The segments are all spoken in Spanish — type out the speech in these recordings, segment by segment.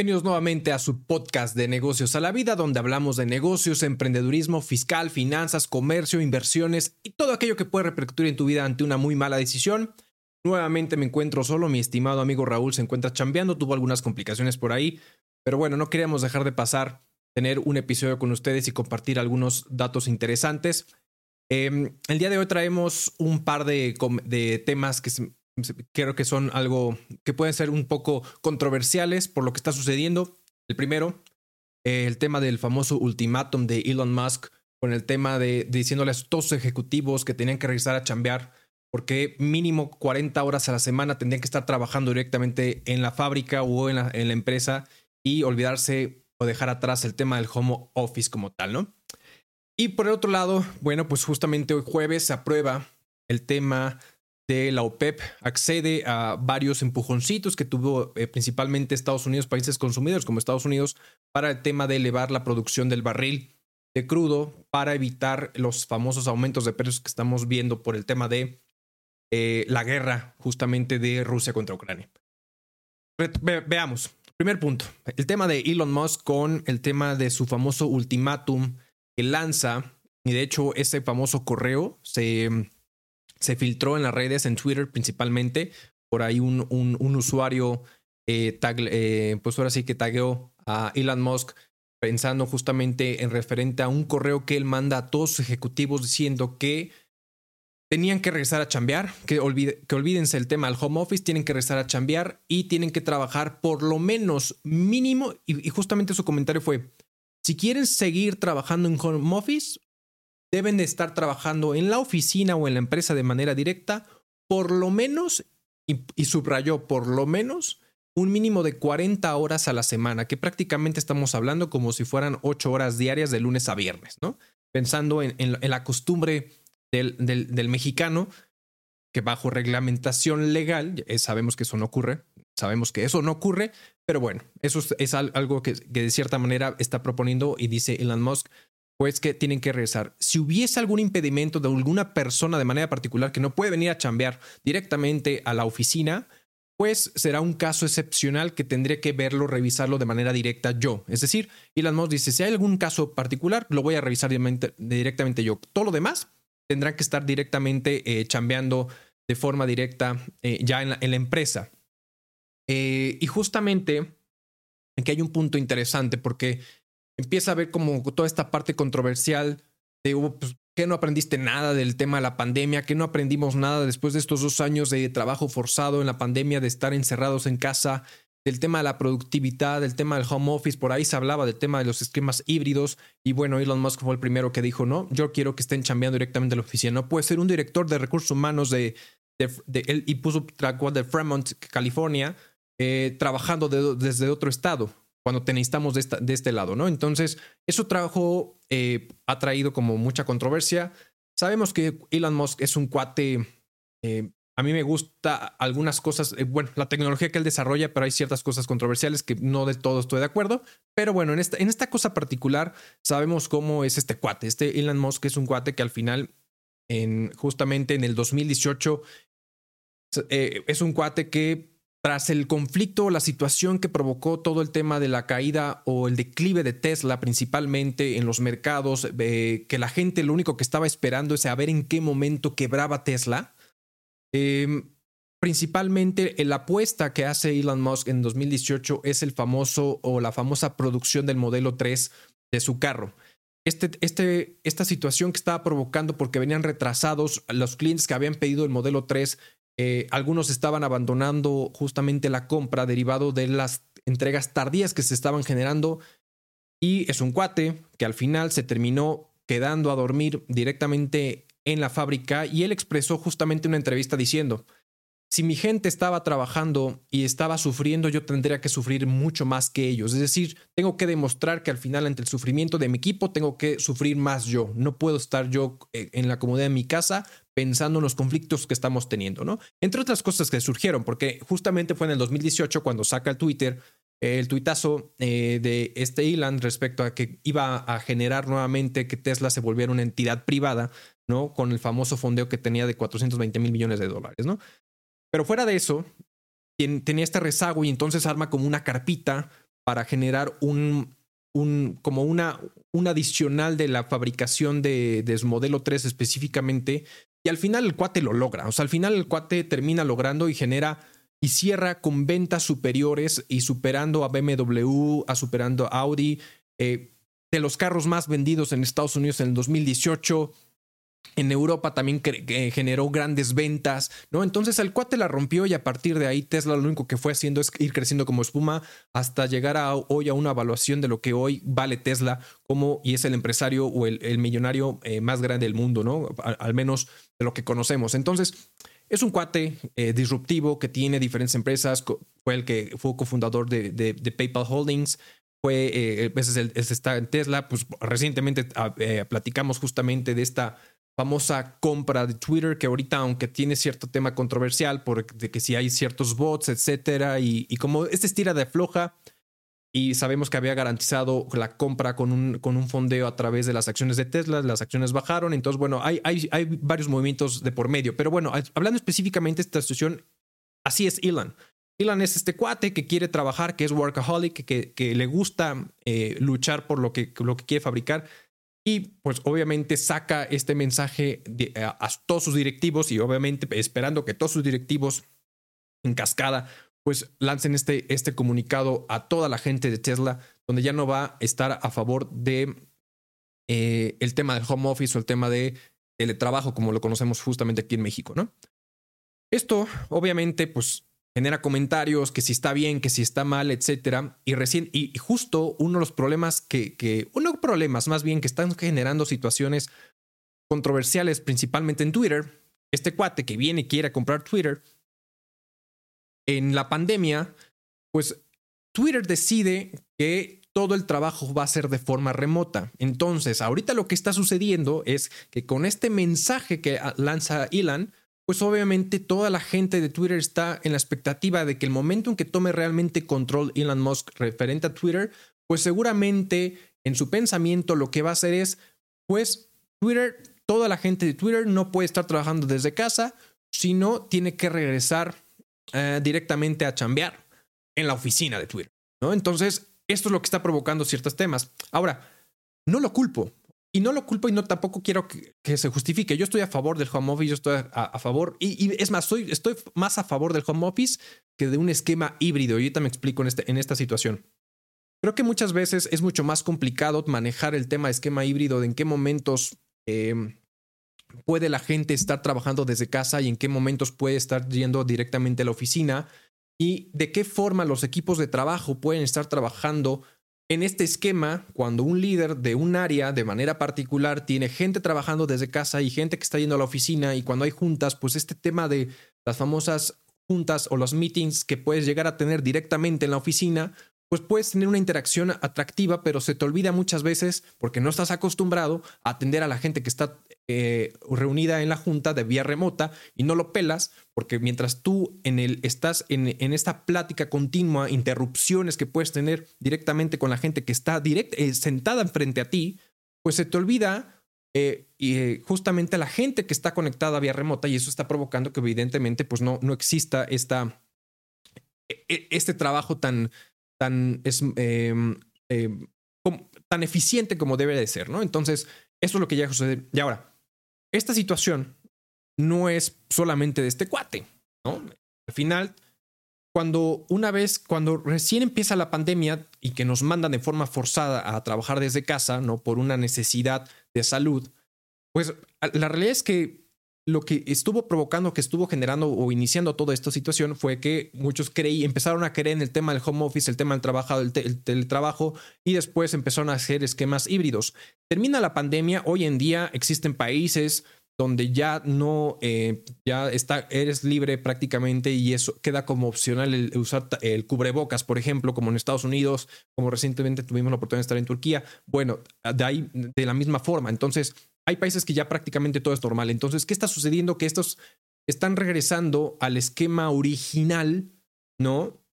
Bienvenidos nuevamente a su podcast de negocios a la vida, donde hablamos de negocios, emprendedurismo, fiscal, finanzas, comercio, inversiones y todo aquello que puede repercutir en tu vida ante una muy mala decisión. Nuevamente me encuentro solo, mi estimado amigo Raúl se encuentra chambeando, tuvo algunas complicaciones por ahí, pero bueno, no queríamos dejar de pasar, tener un episodio con ustedes y compartir algunos datos interesantes. Em, el día de hoy traemos un par de, de temas que creo que son algo que pueden ser un poco controversiales por lo que está sucediendo. El primero, el tema del famoso ultimátum de Elon Musk con el tema de, diciéndole a todos ejecutivos que tenían que regresar a chambear porque mínimo 40 horas a la semana tendrían que estar trabajando directamente en la fábrica o en la, en la empresa y olvidarse o dejar atrás el tema del home office como tal, ¿no? Y por el otro lado, bueno, pues justamente hoy jueves se aprueba el tema de la OPEP accede a varios empujoncitos que tuvo eh, principalmente Estados Unidos, países consumidores como Estados Unidos, para el tema de elevar la producción del barril de crudo para evitar los famosos aumentos de precios que estamos viendo por el tema de eh, la guerra justamente de Rusia contra Ucrania. veamos, primer punto, el tema de Elon Musk con el tema de su famoso ultimátum que lanza, y de hecho ese famoso correo se se filtró en las redes, en Twitter principalmente, por ahí un, usuario, eh, eh, pues ahora sí que tagueó a Elon Musk pensando justamente en referente a un correo que él manda a todos sus ejecutivos diciendo que tenían que regresar a chambear, que, que olvídense el tema del home office, tienen que regresar a chambear y tienen que trabajar por lo menos mínimo, y justamente su comentario fue, si quieren seguir trabajando en home office, deben de estar trabajando en la oficina o en la empresa de manera directa, por lo menos, y, subrayó, por lo menos, un mínimo de 40 horas a la semana, que prácticamente estamos hablando como si fueran 8 horas diarias de lunes a viernes, ¿no? Pensando en, la costumbre del, del, mexicano, que bajo reglamentación legal, eh, sabemos que eso no ocurre, sabemos que eso no ocurre, pero bueno, eso es, algo que, que, de cierta manera está proponiendo y dice Elon Musk, pues que tienen que regresar. Si hubiese algún impedimento de alguna persona de manera particular que no puede venir a chambear directamente a la oficina, pues será un caso excepcional que tendré que verlo, revisarlo de manera directa yo. Es decir, Elon Musk dice, si hay algún caso particular, lo voy a revisar directamente, yo. Todo lo demás tendrá que estar directamente eh, chambeando de forma directa eh, ya en la, empresa. Eh, y justamente aquí hay un punto interesante porque empieza a ver como toda esta parte controversial de, oh, pues, que no aprendiste nada del tema de la pandemia, que no aprendimos nada después de estos dos años de trabajo forzado en la pandemia, de estar encerrados en casa, del tema de la productividad, del tema del home office, por ahí se hablaba del tema de los esquemas híbridos y bueno, Elon Musk fue el primero que dijo, no, yo quiero que estén chambeando directamente en la oficina, no puede ser un director de recursos humanos de, de, él y puso de Fremont, California, eh, trabajando desde otro estado cuando te necesitamos de, este lado, ¿no? Entonces, eso trajo, eh, ha traído como mucha controversia. Sabemos que Elon Musk es un cuate, eh, a mí me gusta algunas cosas, eh, bueno, la tecnología que él desarrolla, pero hay ciertas cosas controversiales que no de todo estoy de acuerdo. Pero bueno, en esta, en esta cosa particular, sabemos cómo es este cuate. Este Elon Musk es un cuate que al final, en, justamente en el 2018, es un cuate que tras el conflicto, la situación que provocó todo el tema de la caída o el declive de Tesla, principalmente en los mercados, eh, que la gente lo único que estaba esperando es saber en qué momento quebraba Tesla. Em, principalmente la apuesta que hace Elon Musk en 2018 es el famoso o la famosa producción del modelo 3 de su carro. Este, este, esta situación que estaba provocando porque venían retrasados los clientes que habían pedido el modelo 3 eh, algunos estaban abandonando justamente la compra derivado de las entregas tardías que se estaban generando. Y es un cuate que al final se terminó quedando a dormir directamente en la fábrica y él expresó justamente una entrevista diciendo, si mi gente estaba trabajando y estaba sufriendo, yo tendría que sufrir mucho más que ellos. Es decir, tengo que demostrar que al final, ante el sufrimiento de mi equipo, tengo que sufrir más yo. No puedo estar yo eh, en la comodidad de mi casa pensando en los conflictos que estamos teniendo, ¿no? Entre otras cosas que surgieron, porque justamente fue en el 2018 cuando saca el Twitter el tuitazo eh, de este Elon respecto a que iba a generar nuevamente que Tesla se volviera una entidad privada, ¿no? Con el famoso fondeo que tenía de 420 mil millones de dólares, ¿no? Pero fuera de eso, tenía este rezago y entonces arma como una carpita para generar un, un como una, un adicional de la fabricación de, de modelo 3 específicamente. Y al final el cuate lo logra. O sea, al final el cuate termina logrando y genera y cierra con ventas superiores y superando a BMW, a superando a Audi, eh, de los carros más vendidos en Estados Unidos en el 2018. En Europa también generó grandes ventas, ¿no? Entonces el cuate la rompió y a partir de ahí Tesla lo único que fue haciendo es ir creciendo como espuma hasta llegar a hoy a una evaluación de lo que hoy vale Tesla como y es el empresario o el, millonario eh, más grande del mundo, ¿no? al, menos de lo que conocemos. Entonces, es un cuate eh, disruptivo que tiene diferentes empresas. Fue el que fue cofundador de, de, PayPal Holdings. Fue, eh, ese, es está en Tesla. Pues recientemente ah, eh, platicamos justamente de esta famosa compra de Twitter, que ahorita, aunque tiene cierto tema controversial, por de que si hay ciertos bots, etcétera, y, y como este estira de floja, y sabemos que había garantizado la compra con un, con un fondeo a través de las acciones de Tesla, las acciones bajaron, entonces bueno, hay, hay, hay varios movimientos de por medio, pero bueno, hablando específicamente de esta situación, así es Elon. Elon es este cuate que quiere trabajar, que es workaholic, que, le gusta eh, luchar por lo que, lo que quiere fabricar y pues obviamente saca este mensaje a, a todos sus directivos y obviamente esperando que todos sus directivos en cascada pues lancen este, este comunicado a toda la gente de Tesla, donde ya no va a estar a favor de eh, el tema del home office o el tema de teletrabajo, como lo conocemos justamente aquí en México, ¿no? Esto, obviamente, pues genera comentarios que si está bien, que si está mal, etcétera. Y recién, y, justo uno de los problemas que, que, uno problemas más bien que están generando situaciones controversiales, principalmente en Twitter, este cuate que viene y quiere comprar Twitter, en la pandemia, pues Twitter decide que todo el trabajo va a ser de forma remota. Entonces, ahorita lo que está sucediendo es que con este mensaje que lanza Elon, pues obviamente toda la gente de Twitter está en la expectativa de que el momento en que tome realmente control Elon Musk referente a Twitter, pues seguramente en su pensamiento lo que va a hacer es, pues Twitter, toda la gente de Twitter no puede estar trabajando desde casa, sino tiene que regresar eh, directamente a chambear en la oficina de Twitter. ¿no? Entonces, esto es lo que está provocando ciertos temas. Ahora, no lo culpo. Y no lo culpo y no tampoco quiero que, se justifique. Yo estoy a favor del home office, yo estoy a, favor. Y, es más, estoy más a favor del home office que de un esquema híbrido. Y ahorita me explico en, este, esta situación. Creo que muchas veces es mucho más complicado manejar el tema de esquema híbrido, de en qué momentos eh, puede la gente estar trabajando desde casa y en qué momentos puede estar yendo directamente a la oficina y de qué forma los equipos de trabajo pueden estar trabajando en este esquema cuando un líder de un área de manera particular tiene gente trabajando desde casa y gente que está yendo a la oficina y cuando hay juntas, pues este tema de las famosas juntas o los meetings que puedes llegar a tener directamente en la oficina, pues puedes tener una interacción atractiva, pero se te olvida muchas veces porque no estás acostumbrado a atender a la gente que está eh, reunida en la junta de vía remota y no lo pelas porque mientras tú en el, estás en, en esta plática continua, interrupciones que puedes tener directamente con la gente que está direct, eh, sentada enfrente a ti, pues se te olvida eh, y justamente la gente que está conectada vía remota y eso está provocando que evidentemente pues no, no exista esta, e, e, este trabajo tan tan, es, em, em, tan eficiente como debe de ser, ¿no? Entonces, esto es lo que ya sucede. Y ahora, esta situación no es solamente de este cuate, ¿no? Al final, cuando una vez, cuando recién empieza la pandemia y que nos mandan de forma forzada a trabajar desde casa, ¿no? Por una necesidad de salud, pues la realidad es que lo que estuvo provocando, que estuvo generando o iniciando toda esta situación fue que muchos creí, empezaron a creer en el tema del home office, el tema del trabajo, el, teletrabajo y después empezaron a hacer esquemas híbridos. Termina la pandemia, hoy en día existen países donde ya no, eh, ya está, eres libre prácticamente y eso queda como opcional el, usar el cubrebocas, por ejemplo, como en Estados Unidos, como recientemente tuvimos la oportunidad de estar en Turquía. Bueno, de ahí, de la misma forma. Entonces, hay países que ya prácticamente todo es normal. Entonces, ¿qué está sucediendo? Que estos están regresando al esquema original, ¿no?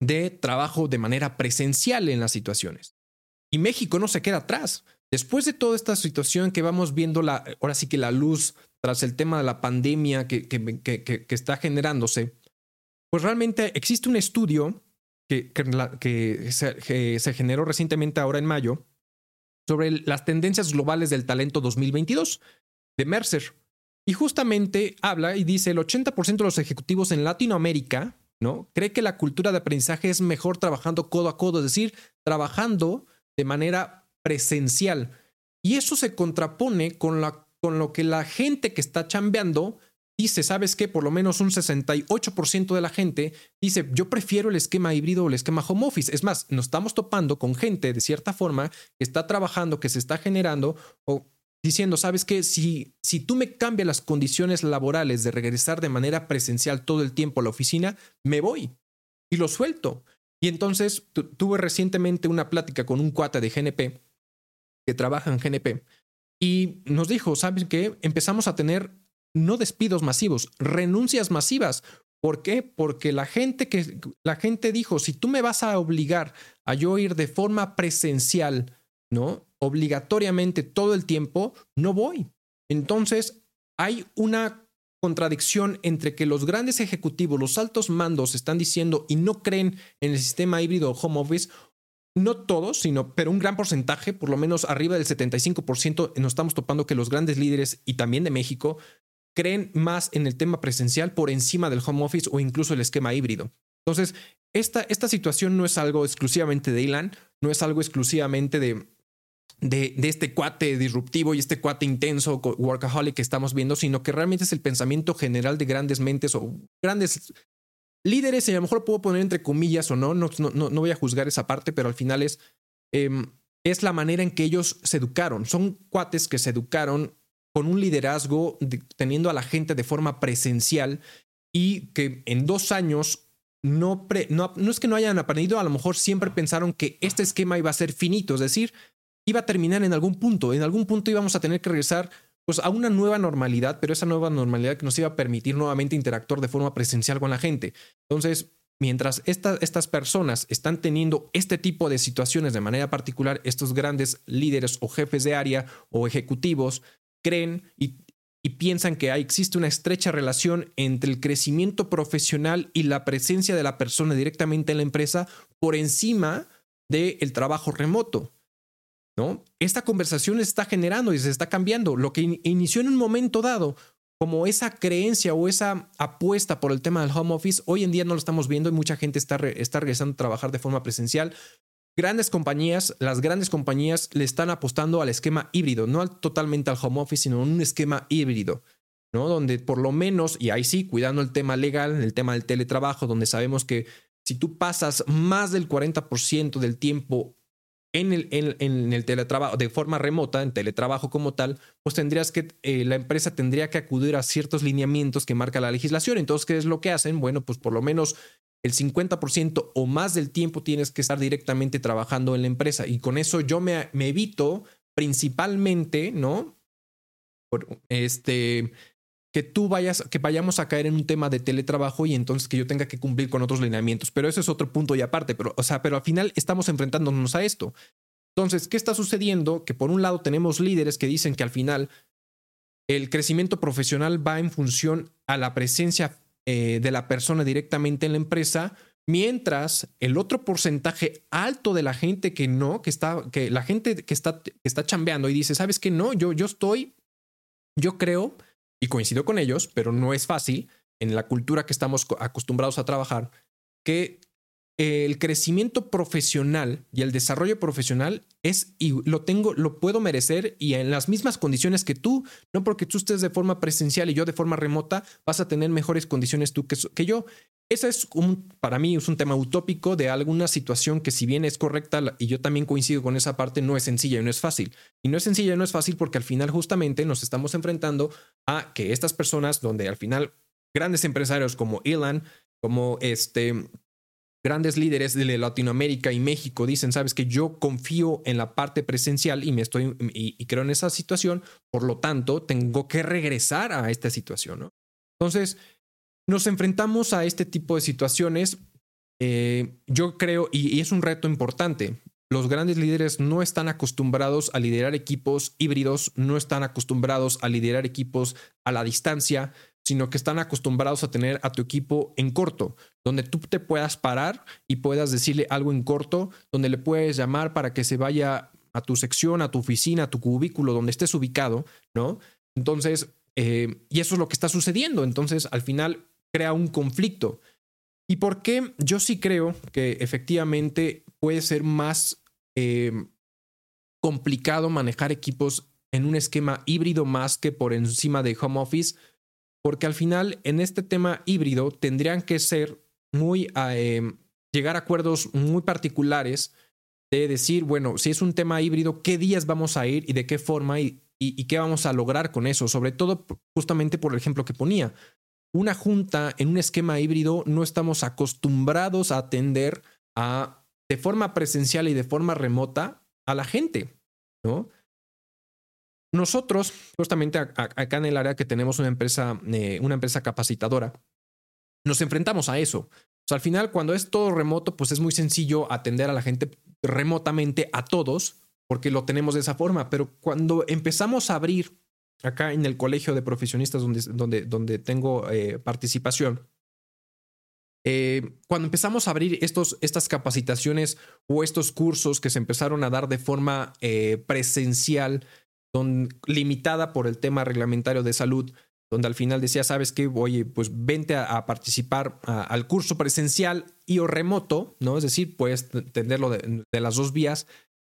De trabajo de manera presencial en las situaciones. Y México no se queda atrás. Después de toda esta situación que vamos viendo, ahora sí que la luz tras el tema de la pandemia que, que, está generándose, pues realmente existe un estudio que, que, se, generó recientemente ahora en mayo sobre las tendencias globales del talento 2022 de Mercer. Y justamente habla y dice el 80% de los ejecutivos en Latinoamérica, ¿no? Cree que la cultura de aprendizaje es mejor trabajando codo a codo, es decir, trabajando de manera presencial. Y eso se contrapone con, la, con lo que la gente que está chambeando dice, ¿sabes qué? Por lo menos un 68% de la gente dice, yo prefiero el esquema híbrido o el esquema home office. Es más, nos estamos topando con gente de cierta forma que está trabajando, que se está generando o diciendo, ¿sabes qué? Si, si tú me cambias las condiciones laborales de regresar de manera presencial todo el tiempo a la oficina, me voy y lo suelto. Y entonces tuve recientemente una plática con un cuate de GNP que trabaja en GNP y nos dijo, ¿sabes qué? Empezamos a tener no despidos masivos, renuncias masivas. ¿Por qué? Porque la gente que la gente dijo, si tú me vas a obligar a yo ir de forma presencial, ¿no? Obligatoriamente todo el tiempo, no voy. Entonces, hay una contradicción entre que los grandes ejecutivos, los altos mandos están diciendo y no creen en el sistema híbrido home office, no todos, sino, pero un gran porcentaje, por lo menos arriba del 75%, nos estamos topando que los grandes líderes y también de México creen más en el tema presencial por encima del home office o incluso el esquema híbrido. Entonces, esta, esta situación no es algo exclusivamente de Ilan, no es algo exclusivamente de, de, de, este cuate disruptivo y este cuate intenso, workaholic que estamos viendo, sino que realmente es el pensamiento general de grandes mentes o grandes líderes, y a lo mejor puedo poner entre comillas o no, no, no, no voy a juzgar esa parte, pero al final es, em, es la manera en que ellos se educaron. Son cuates que se educaron con un liderazgo teniendo a la gente de forma presencial y que en dos años no, no, no, es que no hayan aprendido, a lo mejor siempre pensaron que este esquema iba a ser finito, es decir, iba a terminar en algún punto, en algún punto íbamos a tener que regresar pues a una nueva normalidad, pero esa nueva normalidad que nos iba a permitir nuevamente interactuar de forma presencial con la gente. Entonces, mientras estas personas están teniendo este tipo de situaciones de manera particular, estos grandes líderes o jefes de área o ejecutivos creen y, piensan que existe una estrecha relación entre el crecimiento profesional y la presencia de la persona directamente en la empresa por encima del trabajo remoto. ¿no? Esta conversación está generando y se está cambiando. Lo que inició en un momento dado como esa creencia o esa apuesta por el tema del home office, hoy en día no lo estamos viendo y mucha gente está, está regresando a trabajar de forma presencial grandes compañías, las grandes compañías le están apostando al esquema híbrido, no totalmente al home office, sino un esquema híbrido, ¿no? Donde por lo menos, y ahí sí, cuidando el tema legal, el tema del teletrabajo, donde sabemos que si tú pasas más del 40% del tiempo en el, en, el, teletrabajo, de forma remota, en teletrabajo como tal, pues tendrías que, eh, la empresa tendría que acudir a ciertos lineamientos que marca la legislación. Entonces, ¿qué es lo que hacen? Bueno, pues por lo menos el 50% o más del tiempo tienes que estar directamente trabajando en la empresa. Y con eso yo me, evito principalmente, ¿no? este, que tú vayas, que vayamos a caer en un tema de teletrabajo y entonces que yo tenga que cumplir con otros lineamientos. Pero eso es otro punto y aparte. Pero, o sea, pero al final estamos enfrentándonos a esto. Entonces, ¿qué está sucediendo? Que por un lado tenemos líderes que dicen que al final el crecimiento profesional va en función a la presencia eh, de la persona directamente en la empresa, mientras el otro porcentaje alto de la gente que no, que está, que la gente que está, que está chambeando y dice, ¿sabes qué? No, yo, yo estoy, yo creo, y coincido con ellos, pero no es fácil en la cultura que estamos acostumbrados a trabajar, que el crecimiento profesional y el desarrollo profesional es y lo tengo, lo puedo merecer y en las mismas condiciones que tú, no porque tú estés de forma presencial y yo de forma remota, vas a tener mejores condiciones tú que, que yo. Ese es un, para mí es un tema utópico de alguna situación que si bien es correcta y yo también coincido con esa parte, no es sencilla y no es fácil. Y no es sencilla y no es fácil porque al final justamente nos estamos enfrentando a que estas personas, donde al final grandes empresarios como Elon, como este, grandes líderes de Latinoamérica y México dicen, sabes que yo confío en la parte presencial y me estoy y, creo en esa situación, por lo tanto, tengo que regresar a esta situación, ¿no? Entonces, nos enfrentamos a este tipo de situaciones. Eh, yo creo, y, es un reto importante, los grandes líderes no están acostumbrados a liderar equipos híbridos, no están acostumbrados a liderar equipos a la distancia, sino que están acostumbrados a tener a tu equipo en corto, donde tú te puedas parar y puedas decirle algo en corto, donde le puedes llamar para que se vaya a tu sección, a tu oficina, a tu cubículo, donde estés ubicado, ¿no? Entonces, eh, y eso es lo que está sucediendo. Entonces, al final, crea un conflicto. ¿Y por qué? Yo sí creo que efectivamente puede ser más eh, complicado manejar equipos en un esquema híbrido más que por encima de home office, porque al final en este tema híbrido tendrían que ser muy, eh, llegar a acuerdos muy particulares de decir, bueno, si es un tema híbrido, ¿qué días vamos a ir y de qué forma y, y, qué vamos a lograr con eso? Sobre todo justamente por el ejemplo que ponía. Una junta en un esquema híbrido no estamos acostumbrados a atender a, de forma presencial y de forma remota a la gente, ¿no? Nosotros, justamente acá en el área que tenemos una empresa, eh, una empresa capacitadora, nos enfrentamos a eso. Al final, cuando es todo remoto, pues es muy sencillo atender a la gente remotamente a todos, porque lo tenemos de esa forma. Pero cuando empezamos a abrir acá en el colegio de profesionistas donde, donde, donde tengo eh, participación, eh, cuando empezamos a abrir estos, estas capacitaciones o estos cursos que se empezaron a dar de forma presencial son limitada por el tema reglamentario de salud, donde al final decía, sabes qué, oye, pues vente a, participar al curso presencial y o remoto, ¿no? Es decir, puedes tenerlo de, las dos vías.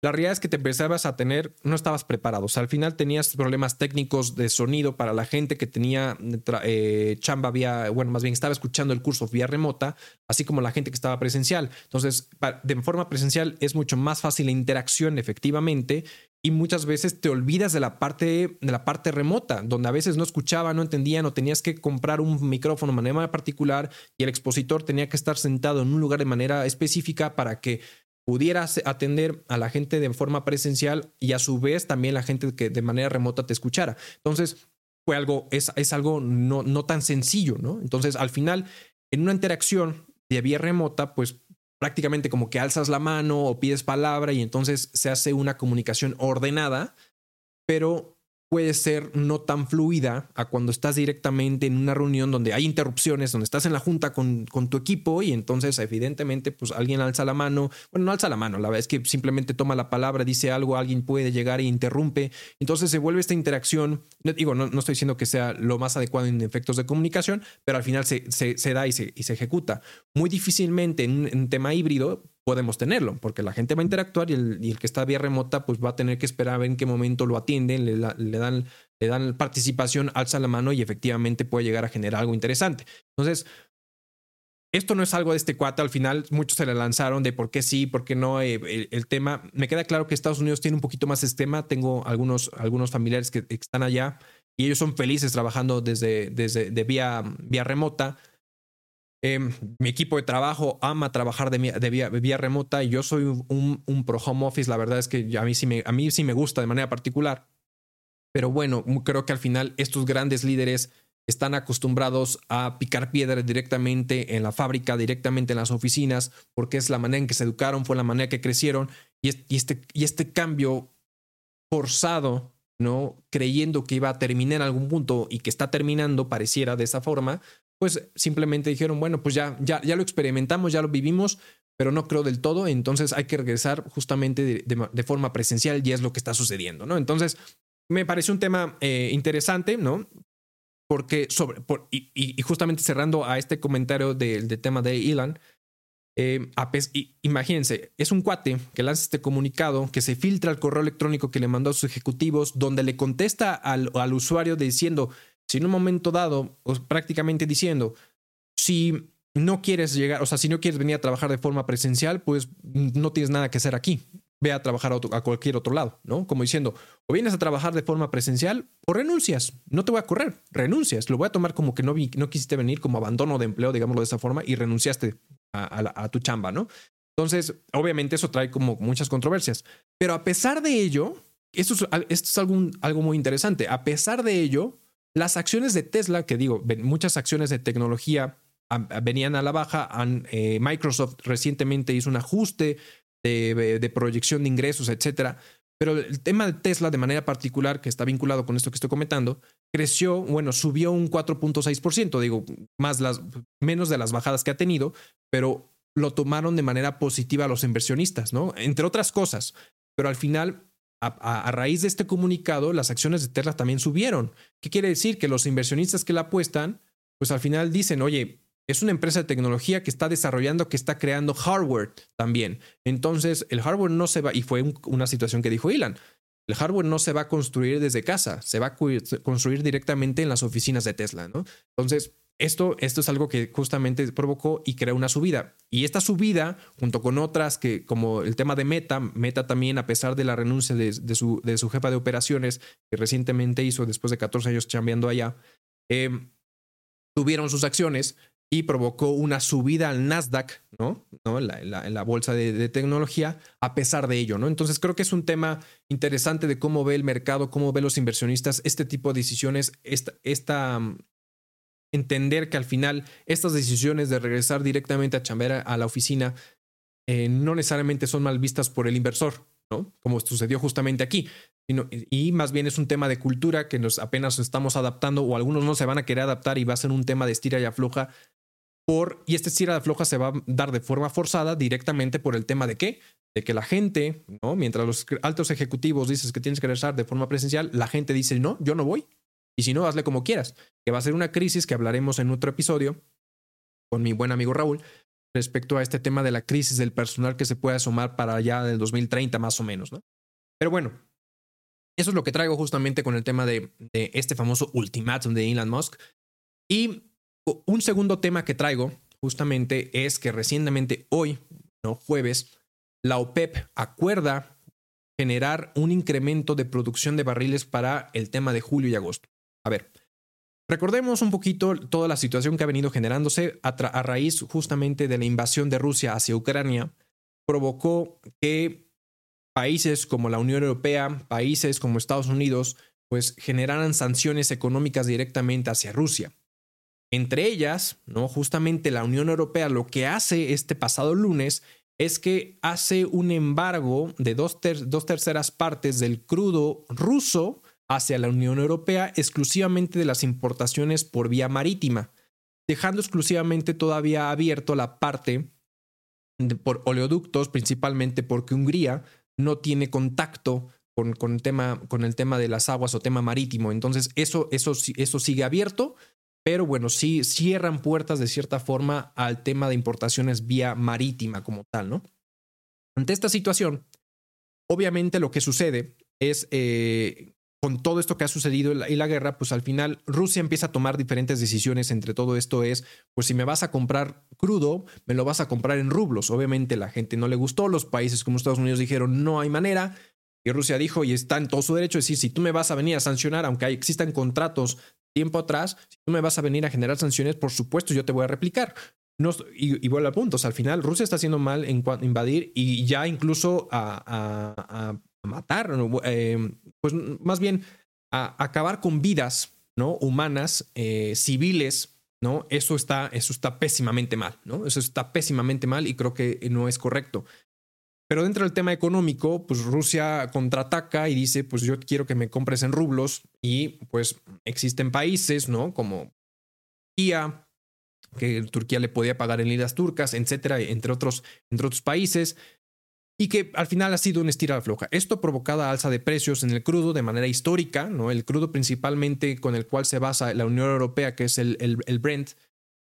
La realidad es que te empezabas a tener, no estabas preparado. O sea, al final tenías problemas técnicos de sonido para la gente que tenía eh, chamba vía, bueno, más bien estaba escuchando el curso vía remota, así como la gente que estaba presencial. Entonces, de forma presencial es mucho más fácil la interacción efectivamente y muchas veces te olvidas de la parte de la parte remota, donde a veces no escuchaba, no entendía, no tenías que comprar un micrófono de manera particular y el expositor tenía que estar sentado en un lugar de manera específica para que pudieras atender a la gente de forma presencial y a su vez también la gente que de manera remota te escuchara. Entonces, fue algo, es, es algo no, no tan sencillo, ¿no? Entonces, al final, en una interacción de vía remota, pues prácticamente como que alzas la mano o pides palabra y entonces se hace una comunicación ordenada, pero puede ser no tan fluida a cuando estás directamente en una reunión donde hay interrupciones, donde estás en la junta con, con, tu equipo y entonces evidentemente pues alguien alza la mano, bueno, no alza la mano, la verdad es que simplemente toma la palabra, dice algo, alguien puede llegar e interrumpe, entonces se vuelve esta interacción, digo, no, no estoy diciendo que sea lo más adecuado en efectos de comunicación, pero al final se, se, se da y se, y se ejecuta. Muy difícilmente en un tema híbrido podemos tenerlo, porque la gente va a interactuar y el, que está vía remota pues va a tener que esperar a ver en qué momento lo atienden, le, dan, le dan participación, alza la mano y efectivamente puede llegar a generar algo interesante. Entonces, esto no es algo de este cuate, al final muchos se le lanzaron de por qué sí, por qué no, eh, el, tema, me queda claro que Estados Unidos tiene un poquito más este tema, tengo algunos, algunos familiares que están allá y ellos son felices trabajando desde, desde de vía, vía remota, Em, mi equipo de trabajo ama trabajar de, vía, remota y yo soy un, pro home office. La verdad es que a mí, sí me, gusta de manera particular. Pero bueno, creo que al final estos grandes líderes están acostumbrados a picar piedra directamente en la fábrica, directamente en las oficinas, porque es la manera en que se educaron, fue la manera que crecieron. Y, este, este cambio forzado, ¿no? Creyendo que iba a terminar en algún punto y que está terminando, pareciera de esa forma, pues simplemente dijeron, bueno, pues ya, ya, ya lo experimentamos, ya lo vivimos, pero no creo del todo, entonces hay que regresar justamente de, forma presencial y es lo que está sucediendo, ¿no? Entonces, me parece un tema eh, interesante, ¿no? Porque sobre, por, y, justamente cerrando a este comentario del tema de Elon, eh, imagínense, es un cuate que lanza este comunicado, que se filtra el correo electrónico que le mandó a sus ejecutivos, donde le contesta al, al usuario diciendo, si en un momento dado, pues, prácticamente diciendo, si no quieres llegar, o sea, si no quieres venir a trabajar de forma presencial, pues no tienes nada que hacer aquí. Ve a trabajar a, cualquier otro lado, ¿no? Como diciendo, o vienes a trabajar de forma presencial o renuncias. No te voy a correr, renuncias. Lo voy a tomar como que no, no quisiste venir, como abandono de empleo, digámoslo de esa forma, y renunciaste a, tu chamba, ¿no? Entonces, obviamente eso trae como muchas controversias. Pero a pesar de ello, esto es, esto es algo, algo muy interesante. A pesar de ello, las acciones de Tesla, que digo, muchas acciones de tecnología venían a la baja. Eh, Microsoft recientemente hizo un ajuste de, proyección de ingresos, etcétera. Pero el tema de Tesla, de manera particular, que está vinculado con esto que estoy comentando, creció, bueno, subió un 4.6%, digo, más las, menos de las bajadas que ha tenido, pero lo tomaron de manera positiva los inversionistas, ¿no? Entre otras cosas. Pero al final, a, raíz de este comunicado, las acciones de Tesla también subieron. ¿Qué quiere decir? Que los inversionistas que la apuestan, pues al final dicen, oye, es una empresa de tecnología que está desarrollando, que está creando hardware también. Entonces, el hardware no se va, y fue una situación que dijo Elon, el hardware no se va a construir desde casa, se va a construir directamente en las oficinas de Tesla, ¿no? Entonces, esto, esto es algo que justamente provocó y creó una subida. Y esta subida, junto con otras que, como el tema de Meta, Meta también, a pesar de la renuncia de, su, de su, jefa de operaciones, que recientemente hizo después de 14 años chambeando allá, eh, tuvieron sus acciones y provocó una subida al Nasdaq, ¿no? ¿No? En, la, bolsa de, tecnología, a pesar de ello, ¿no? Entonces creo que es un tema interesante de cómo ve el mercado, cómo ve los inversionistas este tipo de decisiones, esta, esta entender que al final estas decisiones de regresar directamente a chambear a la oficina eh, no necesariamente son mal vistas por el inversor, ¿no? Como sucedió justamente aquí. y más bien es un tema de cultura que nos apenas estamos adaptando o algunos no se van a querer adaptar y va a ser un tema de estira y afloja por, y este estira de afloja se va a dar de forma forzada directamente por el tema de qué? De que la gente, ¿no? Mientras los altos ejecutivos dices que tienes que regresar de forma presencial, la gente dice, no, yo no voy. Y si no, hazle como quieras. Que va a ser una crisis que hablaremos en otro episodio con mi buen amigo Raúl respecto a este tema de la crisis del personal que se puede asomar para allá del 2030 más o menos, ¿no? Pero bueno, eso es lo que traigo justamente con el tema de, de este famoso ultimátum de Elon Musk. Y un segundo tema que traigo justamente es que recientemente hoy, no jueves, la OPEP acuerda generar un incremento de producción de barriles para el tema de julio y agosto. A ver, recordemos un poquito toda la situación que ha venido generándose a, raíz justamente de la invasión de Rusia hacia Ucrania, provocó que países como la Unión Europea, países como Estados Unidos, pues generaran sanciones económicas directamente hacia Rusia. Entre ellas, ¿no? Justamente la Unión Europea lo que hace este pasado lunes es que hace un embargo de dos terceras partes del crudo ruso hacia la Unión Europea exclusivamente de las importaciones por vía marítima, dejando exclusivamente todavía abierto la parte por oleoductos, principalmente porque Hungría no tiene contacto con, con, el tema, con el tema de las aguas o tema marítimo. Entonces, eso, eso, eso sigue abierto, pero bueno, sí cierran puertas de cierta forma al tema de importaciones vía marítima como tal, ¿no? Ante esta situación, obviamente lo que sucede es, eh, con todo esto que ha sucedido y la, guerra, pues al final Rusia empieza a tomar diferentes decisiones entre todo esto es, pues si me vas a comprar crudo, me lo vas a comprar en rublos. Obviamente la gente no le gustó, los países como Estados Unidos dijeron no hay manera, y Rusia dijo, y está en todo su derecho, de decir, si tú me vas a venir a sancionar, aunque existan contratos tiempo atrás, si tú me vas a venir a generar sanciones, por supuesto yo te voy a replicar. No, y, y vuelvo a puntos. Al final, Rusia está haciendo mal en invadir y ya incluso a, matar, em, pues más bien acabar con vidas ¿no? humanas, eh, civiles, ¿no? Eso está, eso está pésimamente mal, ¿no? Eso está pésimamente mal y creo que no es correcto. Pero dentro del tema económico, pues Rusia contraataca y dice, pues yo quiero que me compres en rublos y pues existen países, ¿no? Como Turquía, que Turquía le podía pagar en liras turcas, etcétera, entre otros, entre otros países, y que al final ha sido una estirada floja. Esto ha provocado alza de precios en el crudo de manera histórica, ¿no? El crudo principalmente con el cual se basa la Unión Europea, que es el, el, Brent,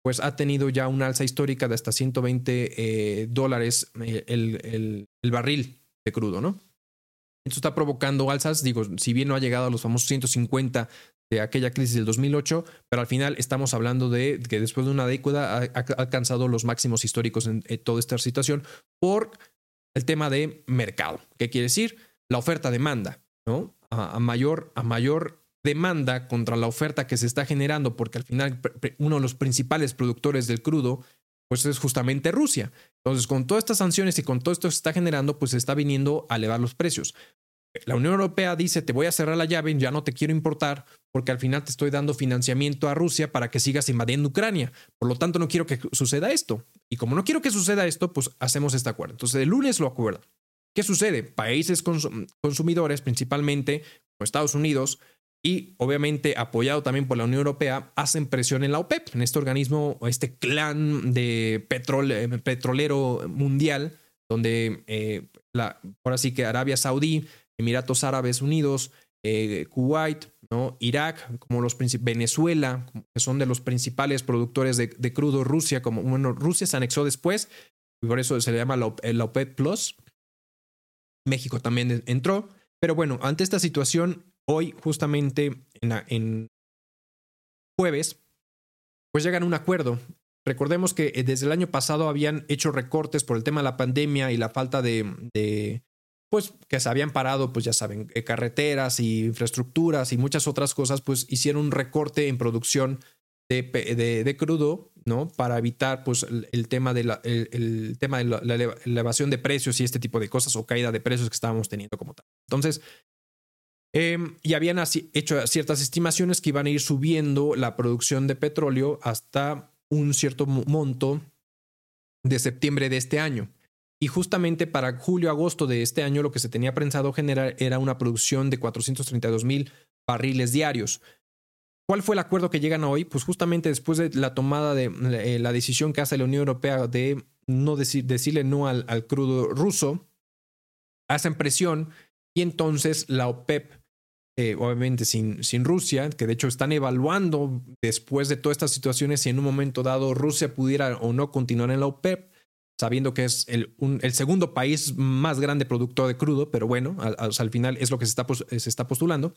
pues ha tenido ya una alza histórica de hasta 120 eh, dólares eh, el, el, barril de crudo, ¿no? Esto está provocando alzas, digo, si bien no ha llegado a los famosos 150 de aquella crisis del 2008, pero al final estamos hablando de que después de una década ha, alcanzado los máximos históricos en, toda esta situación por el tema de mercado. ¿Qué quiere decir? La oferta-demanda, ¿no? A, mayor, a mayor demanda contra la oferta que se está generando, porque al final uno de los principales productores del crudo, pues es justamente Rusia. Entonces, con todas estas sanciones y con todo esto que se está generando, pues se está viniendo a elevar los precios. La Unión Europea dice, te voy a cerrar la llave, ya no te quiero importar, porque al final te estoy dando financiamiento a Rusia para que sigas invadiendo Ucrania. Por lo tanto, no quiero que suceda esto. Y como no quiero que suceda esto, pues hacemos este acuerdo. Entonces, el lunes lo acuerdan. ¿Qué sucede? Países consumidores, principalmente Estados Unidos, y obviamente apoyado también por la Unión Europea, hacen presión en la OPEP, en este organismo, este clan de eh, petrolero mundial, donde eh, ahora sí que Arabia Saudí, Emiratos Árabes Unidos, eh, Kuwait, ¿no? Irak, como los Venezuela, que son de los principales productores de, crudo, Rusia, como bueno, Rusia se anexó después, y por eso se le llama la, OPEP Plus. México también entró, pero bueno, ante esta situación, hoy justamente en, en jueves, pues llegan a un acuerdo. Recordemos que eh, desde el año pasado habían hecho recortes por el tema de la pandemia y la falta de, pues que se habían parado, pues ya saben, eh, carreteras y infraestructuras y muchas otras cosas, pues hicieron un recorte en producción de, de, crudo, ¿no? Para evitar, pues, el, tema de la, el, tema de la, elevación de precios y este tipo de cosas o caída de precios que estábamos teniendo como tal. Entonces, em, y habían hecho ciertas estimaciones que iban a ir subiendo la producción de petróleo hasta un cierto monto de septiembre de este año. Y justamente para julio-agosto de este año lo que se tenía pensado generar era una producción de 432 mil barriles diarios. ¿Cuál fue el acuerdo que llegan hoy? Pues justamente después de la tomada de eh, la decisión que hace la Unión Europea de no decirle no al, al, crudo ruso, hacen presión y entonces la OPEP, eh, obviamente sin, sin Rusia, que de hecho están evaluando después de todas estas situaciones si en un momento dado Rusia pudiera o no continuar en la OPEP, sabiendo que es el, segundo país más grande productor de crudo, pero bueno, al, al final es lo que se está, se está postulando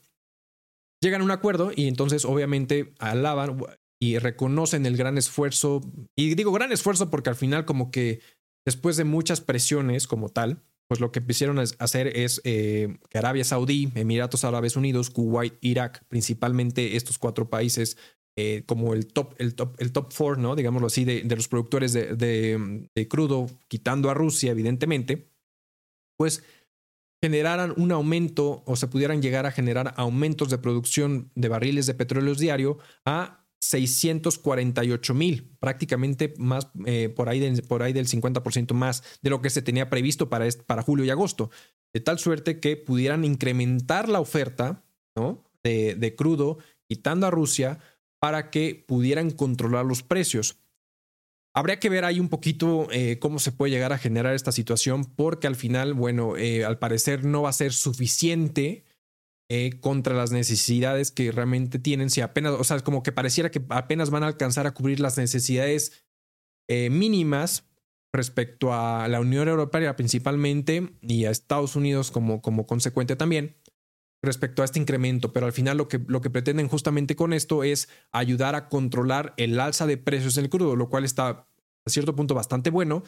llegan a un acuerdo y entonces obviamente alaban y reconocen el gran esfuerzo. Y digo gran esfuerzo porque al final como que después de muchas presiones como tal, pues lo que quisieron hacer es eh, que Arabia Saudí, Emiratos Árabes Unidos, Kuwait, Irak, principalmente estos cuatro países eh, como el top, el top, el top four, ¿no? Digámoslo así, de, de los productores de, de, crudo, quitando a Rusia, evidentemente, pues generaran un aumento o se pudieran llegar a generar aumentos de producción de barriles de petróleo diario a 648 mil, prácticamente más eh, por, ahí por ahí del 50% más de lo que se tenía previsto para, para julio y agosto, de tal suerte que pudieran incrementar la oferta ¿no? de, de crudo, quitando a Rusia, para que pudieran controlar los precios. Habría que ver ahí un poquito eh, cómo se puede llegar a generar esta situación, porque al final, bueno, eh, al parecer no va a ser suficiente eh, contra las necesidades que realmente tienen. Si apenas, o sea, como que pareciera que apenas van a alcanzar a cubrir las necesidades mínimas respecto a la Unión Europea principalmente y a Estados Unidos como, como consecuente también respecto a este incremento, pero al final lo que, lo que pretenden justamente con esto es ayudar a controlar el alza de precios en el crudo, lo cual está a cierto punto bastante bueno,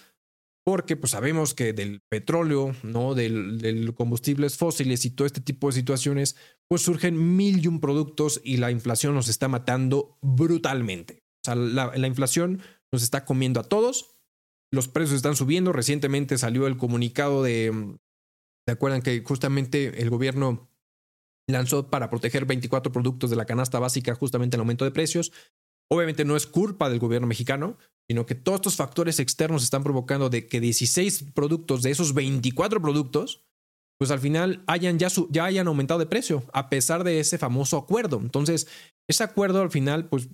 porque pues sabemos que del petróleo, ¿no? Del, del, combustibles fósiles y todo este tipo de situaciones, pues surgen mil y un productos y la inflación nos está matando brutalmente. O sea, la, la inflación nos está comiendo a todos, los precios están subiendo, recientemente salió el comunicado de, ¿se acuerdan que justamente el gobierno lanzó para proteger 24 productos de la canasta básica justamente el aumento de precios. Obviamente no es culpa del gobierno mexicano, sino que todos estos factores externos están provocando de que 16 productos de esos 24 productos, pues al final hayan ya, ya hayan aumentado de precio, a pesar de ese famoso acuerdo. Entonces, ese acuerdo al final, pues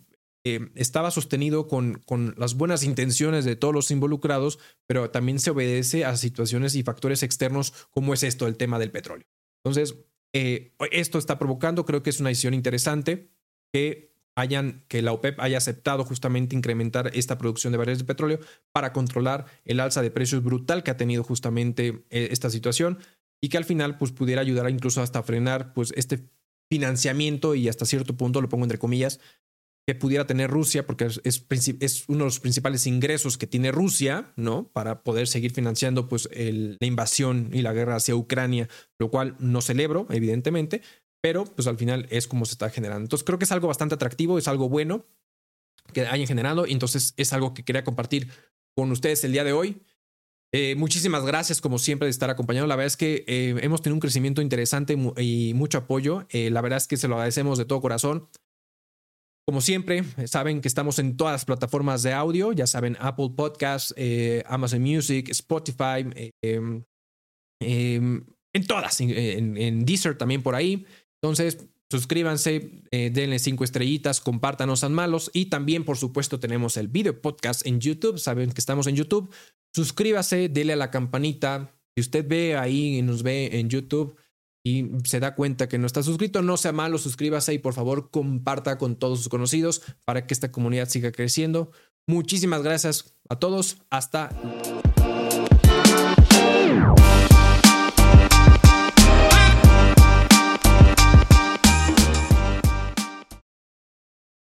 eh, estaba sostenido con, con las buenas intenciones de todos los involucrados, pero también se obedece a situaciones y factores externos como es esto, el tema del petróleo. Entonces, eh, esto está provocando, creo que es una decisión interesante que hayan, que la OPEP haya aceptado justamente incrementar esta producción de barriles de petróleo para controlar el alza de precios brutal que ha tenido justamente eh, esta situación y que al final pues pudiera ayudar incluso hasta frenar pues este financiamiento y hasta cierto punto, lo pongo entre comillas, que pudiera tener Rusia, porque es, uno de los principales ingresos que tiene Rusia, ¿no? Para poder seguir financiando pues, la invasión y la guerra hacia Ucrania, lo cual no celebro, evidentemente, pero pues al final es como se está generando. Entonces creo que es algo bastante atractivo, es algo bueno que hayan generado, y entonces es algo que quería compartir con ustedes el día de hoy. Eh, muchísimas gracias, como siempre, de estar acompañando. La verdad es que eh, hemos tenido un crecimiento interesante y mucho apoyo. Eh, la verdad es que se lo agradecemos de todo corazón. Como siempre, saben que estamos en todas las plataformas de audio, ya saben, Apple Podcasts, eh, Amazon Music, Spotify, em, em, en todas, en, Deezer también por ahí. Entonces, suscríbanse, eh, denle cinco estrellitas, compártanos a malos y también, por supuesto, tenemos el video podcast en YouTube. Saben que estamos en YouTube. Suscríbase, dele a la campanita. Si usted ve ahí y nos ve en YouTube, y se da cuenta que no está suscrito, no sea malo, suscríbase y por favor comparta con todos sus conocidos para que esta comunidad siga creciendo. Muchísimas gracias a todos. Hasta